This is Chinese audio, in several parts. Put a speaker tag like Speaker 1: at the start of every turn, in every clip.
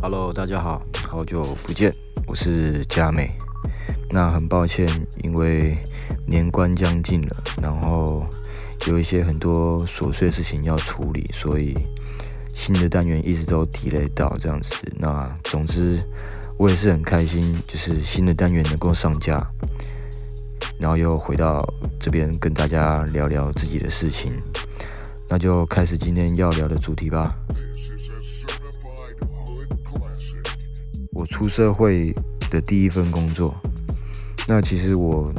Speaker 1: Hello，大家好，好久不见，我是佳美。那很抱歉，因为年关将近了，然后有一些很多琐碎的事情要处理，所以新的单元一直都 delay 到这样子。那总之，我也是很开心，就是新的单元能够上架，然后又回到这边跟大家聊聊自己的事情。那就开始今天要聊的主题吧。我出社会的第一份工作，那其实我，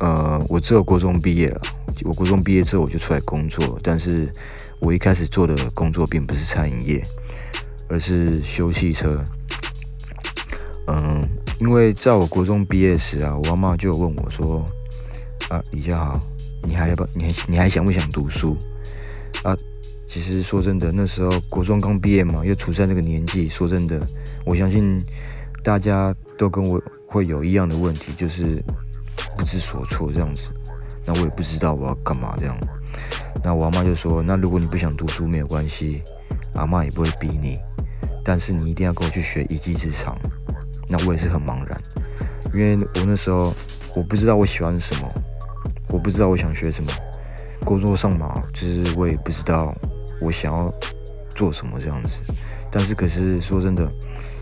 Speaker 1: 呃，我只有国中毕业了。我国中毕业之后我就出来工作，但是我一开始做的工作并不是餐饮业，而是修汽车。嗯，因为在我国中毕业时啊，我妈妈就问我说：“啊，李家豪。”你还要不？你还你还想不想读书啊？其实说真的，那时候国中刚毕业嘛，又处在那个年纪。说真的，我相信大家都跟我会有一样的问题，就是不知所措这样子。那我也不知道我要干嘛这样。那我阿妈就说：“那如果你不想读书没有关系，阿妈也不会逼你，但是你一定要跟我去学一技之长。”那我也是很茫然，因为我那时候我不知道我喜欢什么。我不知道我想学什么，工作上嘛，就是我也不知道我想要做什么这样子。但是可是说真的，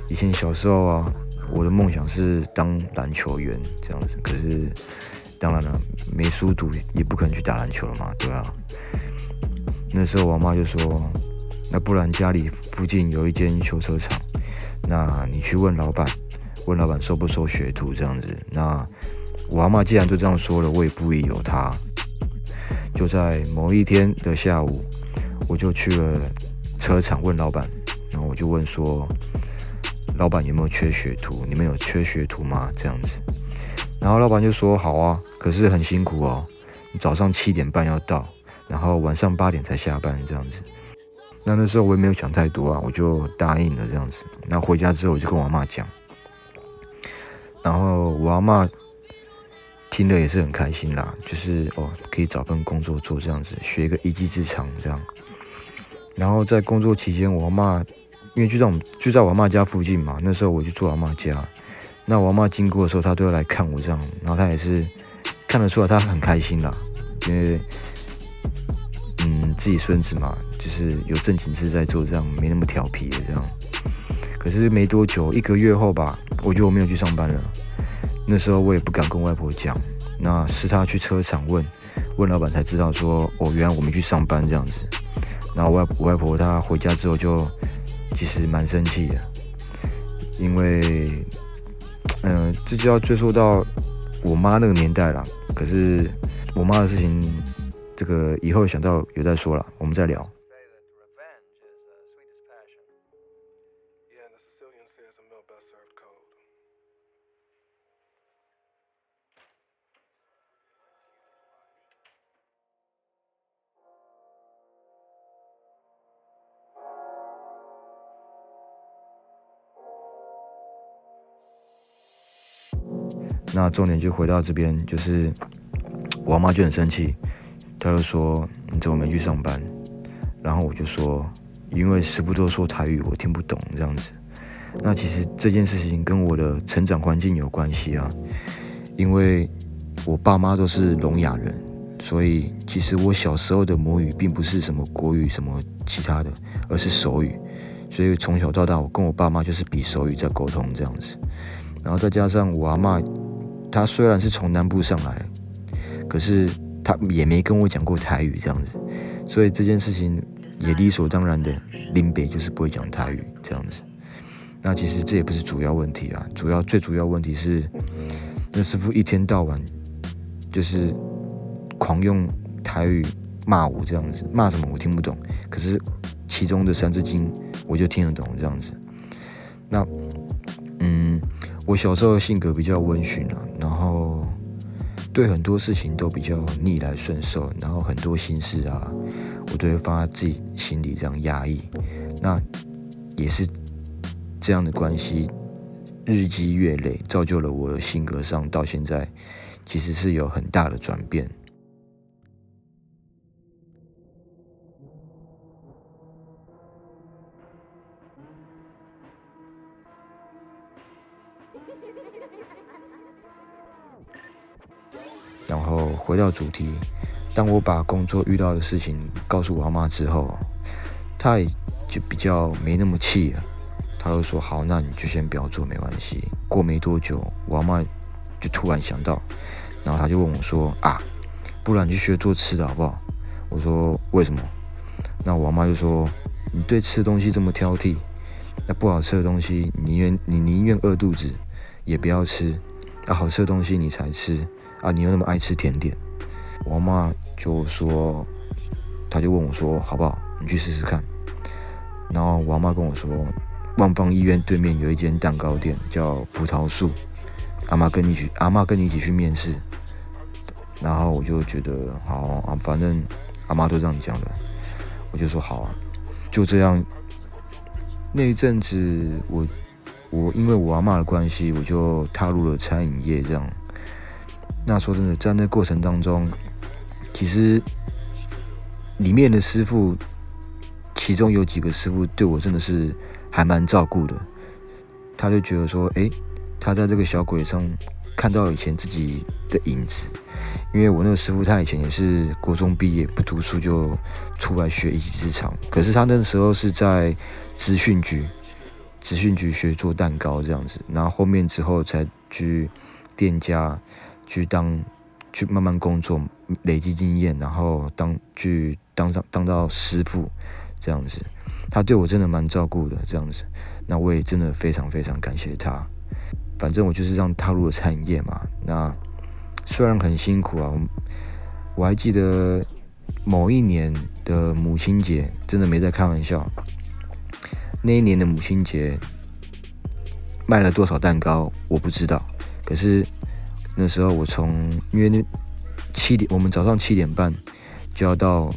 Speaker 1: 以前小时候啊，我的梦想是当篮球员这样子。可是当然了，没书读也不可能去打篮球了嘛，对吧？那时候我妈就说：“那不然家里附近有一间修车厂，那你去问老板，问老板收不收学徒这样子。”那我阿妈既然都这样说了，我也不疑有他。就在某一天的下午，我就去了车厂问老板，然后我就问说：“老板有没有缺学徒？你们有缺学徒吗？”这样子，然后老板就说：“好啊，可是很辛苦哦，你早上七点半要到，然后晚上八点才下班这样子。”那那时候我也没有想太多啊，我就答应了这样子。那回家之后我就跟我妈讲，然后我阿妈。听了也是很开心啦，就是哦，可以找份工作做这样子，学一个一技之长这样。然后在工作期间，我阿妈因为就在我们就在我妈家附近嘛，那时候我就住我妈家。那我妈经过的时候，她都要来看我这样，然后她也是看得出来，她很开心啦，因为嗯，自己孙子嘛，就是有正经事在做，这样没那么调皮的这样。可是没多久，一个月后吧，我就没有去上班了。那时候我也不敢跟外婆讲，那是她去车厂问，问老板才知道说，哦，原来我没去上班这样子。然后外外婆她回家之后就其实蛮生气的，因为，嗯，这就要追溯到我妈那个年代了。可是我妈的事情，这个以后想到有再说了，我们再聊。那重点就回到这边，就是我妈就很生气，她就说你怎么没去上班？然后我就说，因为师傅都说台语，我听不懂这样子。那其实这件事情跟我的成长环境有关系啊，因为我爸妈都是聋哑人，所以其实我小时候的母语并不是什么国语什么其他的，而是手语。所以从小到大，我跟我爸妈就是比手语在沟通这样子。然后再加上我阿妈。他虽然是从南部上来，可是他也没跟我讲过台语这样子，所以这件事情也理所当然的，林北就是不会讲台语这样子。那其实这也不是主要问题啊，主要最主要问题是，那师傅一天到晚就是狂用台语骂我这样子，骂什么我听不懂，可是其中的三字经我就听得懂这样子。那，嗯。我小时候性格比较温驯啊，对很多事情都比较逆来顺受，然后很多心事啊，我都会放在自己心里这样压抑。那也是这样的关系，日积月累，造就了我的性格上到现在，其实是有很大的转变。回到主题，当我把工作遇到的事情告诉我阿妈之后，她也就比较没那么气了。她就说：“好，那你就先不要做，没关系。”过没多久，我阿妈就突然想到，然后她就问我说：“啊，不然你去学做吃的好不好？”我说：“为什么？”那我阿妈就说：“你对吃的东西这么挑剔，那不好吃的东西，你宁愿你宁愿饿肚子也不要吃，那好吃的东西你才吃。”啊，你又那么爱吃甜点，我妈就说，她就问我说，好不好？你去试试看。然后我妈跟我说，万方医院对面有一间蛋糕店叫葡萄树，阿妈跟你去，阿妈跟你一起去面试。然后我就觉得好啊，反正阿妈都这样讲的，我就说好啊。就这样，那一阵子我我因为我阿妈的关系，我就踏入了餐饮业这样。那说真的，在那过程当中，其实里面的师傅，其中有几个师傅对我真的是还蛮照顾的。他就觉得说，哎，他在这个小鬼上看到以前自己的影子。因为我那个师傅，他以前也是国中毕业不读书就出来学一技之长，可是他那时候是在资讯局，资讯局学做蛋糕这样子，然后后面之后才去店家。去当，去慢慢工作，累积经验，然后当去当上当到师傅，这样子，他对我真的蛮照顾的，这样子，那我也真的非常非常感谢他。反正我就是这样踏入了餐饮业嘛。那虽然很辛苦啊，我还记得某一年的母亲节，真的没在开玩笑。那一年的母亲节卖了多少蛋糕，我不知道，可是。那时候我从因为那七点，我们早上七点半就要到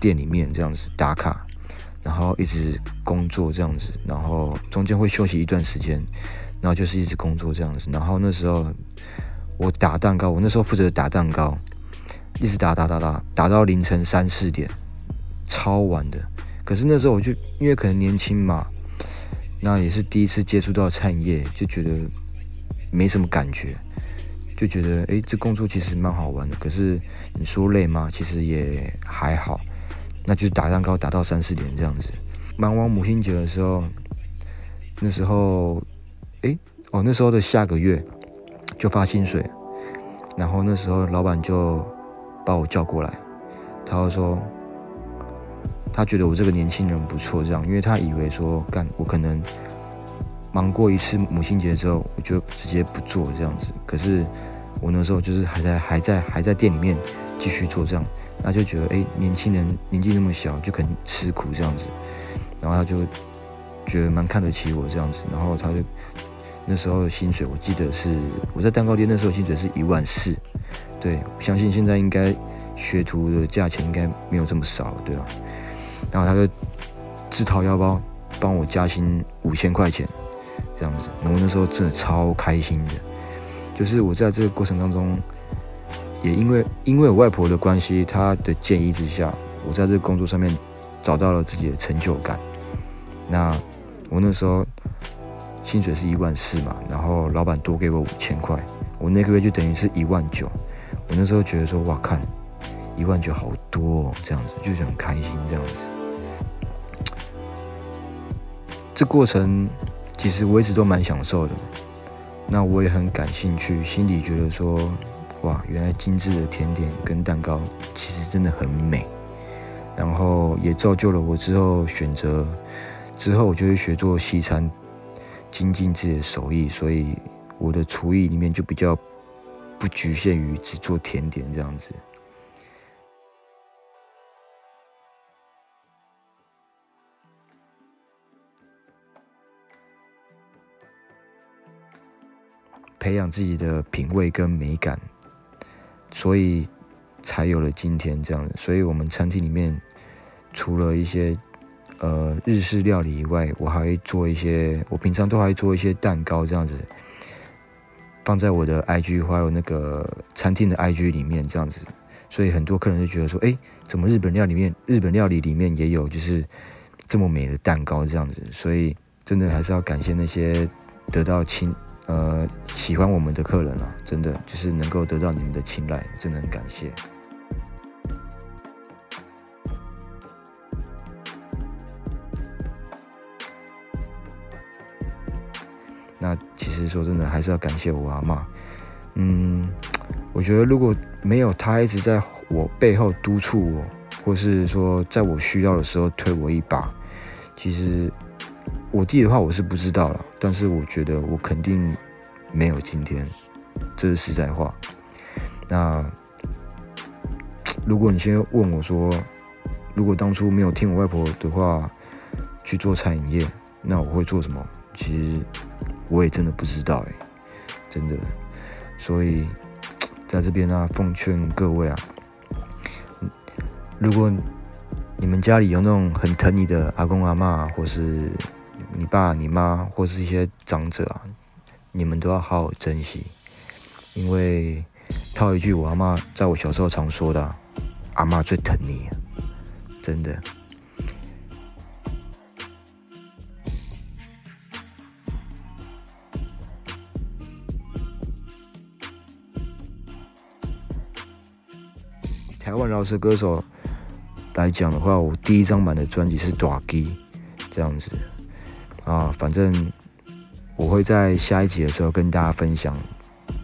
Speaker 1: 店里面这样子打卡，然后一直工作这样子，然后中间会休息一段时间，然后就是一直工作这样子。然后那时候我打蛋糕，我那时候负责打蛋糕，一直打打打打打到凌晨三四点，超晚的。可是那时候我就因为可能年轻嘛，那也是第一次接触到餐饮业，就觉得没什么感觉。就觉得哎，这工作其实蛮好玩的。可是你说累吗？其实也还好。那就打蛋糕打到三四点这样子。忙完母亲节的时候，那时候哎哦，那时候的下个月就发薪水。然后那时候老板就把我叫过来，他就说他觉得我这个年轻人不错，这样，因为他以为说干我可能忙过一次母亲节之后，我就直接不做这样子。可是。我那时候就是还在还在还在店里面继续做这样，那就觉得哎，年轻人年纪那么小就肯吃苦这样子，然后他就觉得蛮看得起我这样子，然后他就那时候薪水我记得是我在蛋糕店那时候薪水是一万四，对，相信现在应该学徒的价钱应该没有这么少了，对吧？然后他就自掏腰包帮我加薪五千块钱这样子，然后那时候真的超开心的。就是我在这个过程当中，也因为因为我外婆的关系，她的建议之下，我在这个工作上面找到了自己的成就感。那我那时候薪水是一万四嘛，然后老板多给我五千块，我那个月就等于是一万九。我那时候觉得说，哇，看一万九好多，哦，这样子就是很开心这样子。这过程其实我一直都蛮享受的。那我也很感兴趣，心里觉得说，哇，原来精致的甜点跟蛋糕其实真的很美，然后也造就了我之后选择，之后我就会学做西餐，精进自己的手艺，所以我的厨艺里面就比较不局限于只做甜点这样子。培养自己的品味跟美感，所以才有了今天这样子。所以，我们餐厅里面除了一些呃日式料理以外，我还会做一些，我平常都还会做一些蛋糕这样子，放在我的 IG 还有那个餐厅的 IG 里面这样子。所以很多客人就觉得说，哎，怎么日本料里面日本料理里面也有就是这么美的蛋糕这样子？所以真的还是要感谢那些得到亲。呃喜欢我们的客人啊，真的就是能够得到你们的青睐，真的很感谢。那其实说真的，还是要感谢我阿妈。嗯，我觉得如果没有她一直在我背后督促我，或是说在我需要的时候推我一把，其实我弟的话我是不知道了。但是我觉得我肯定没有今天，这是实在话。那如果你先问我说，如果当初没有听我外婆的话去做餐饮业，那我会做什么？其实。我也真的不知道哎，真的，所以在这边呢，奉劝各位啊，如果你们家里有那种很疼你的阿公阿妈，或是你爸你妈，或是一些长者啊，你们都要好好珍惜，因为套一句我阿妈在我小时候常说的，阿妈最疼你，真的。台湾饶舌歌手来讲的话，我第一张版的专辑是《短基》这样子。啊，反正我会在下一集的时候跟大家分享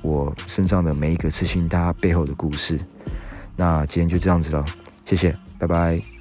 Speaker 1: 我身上的每一个刺青，它背后的故事。那今天就这样子了，谢谢，拜拜。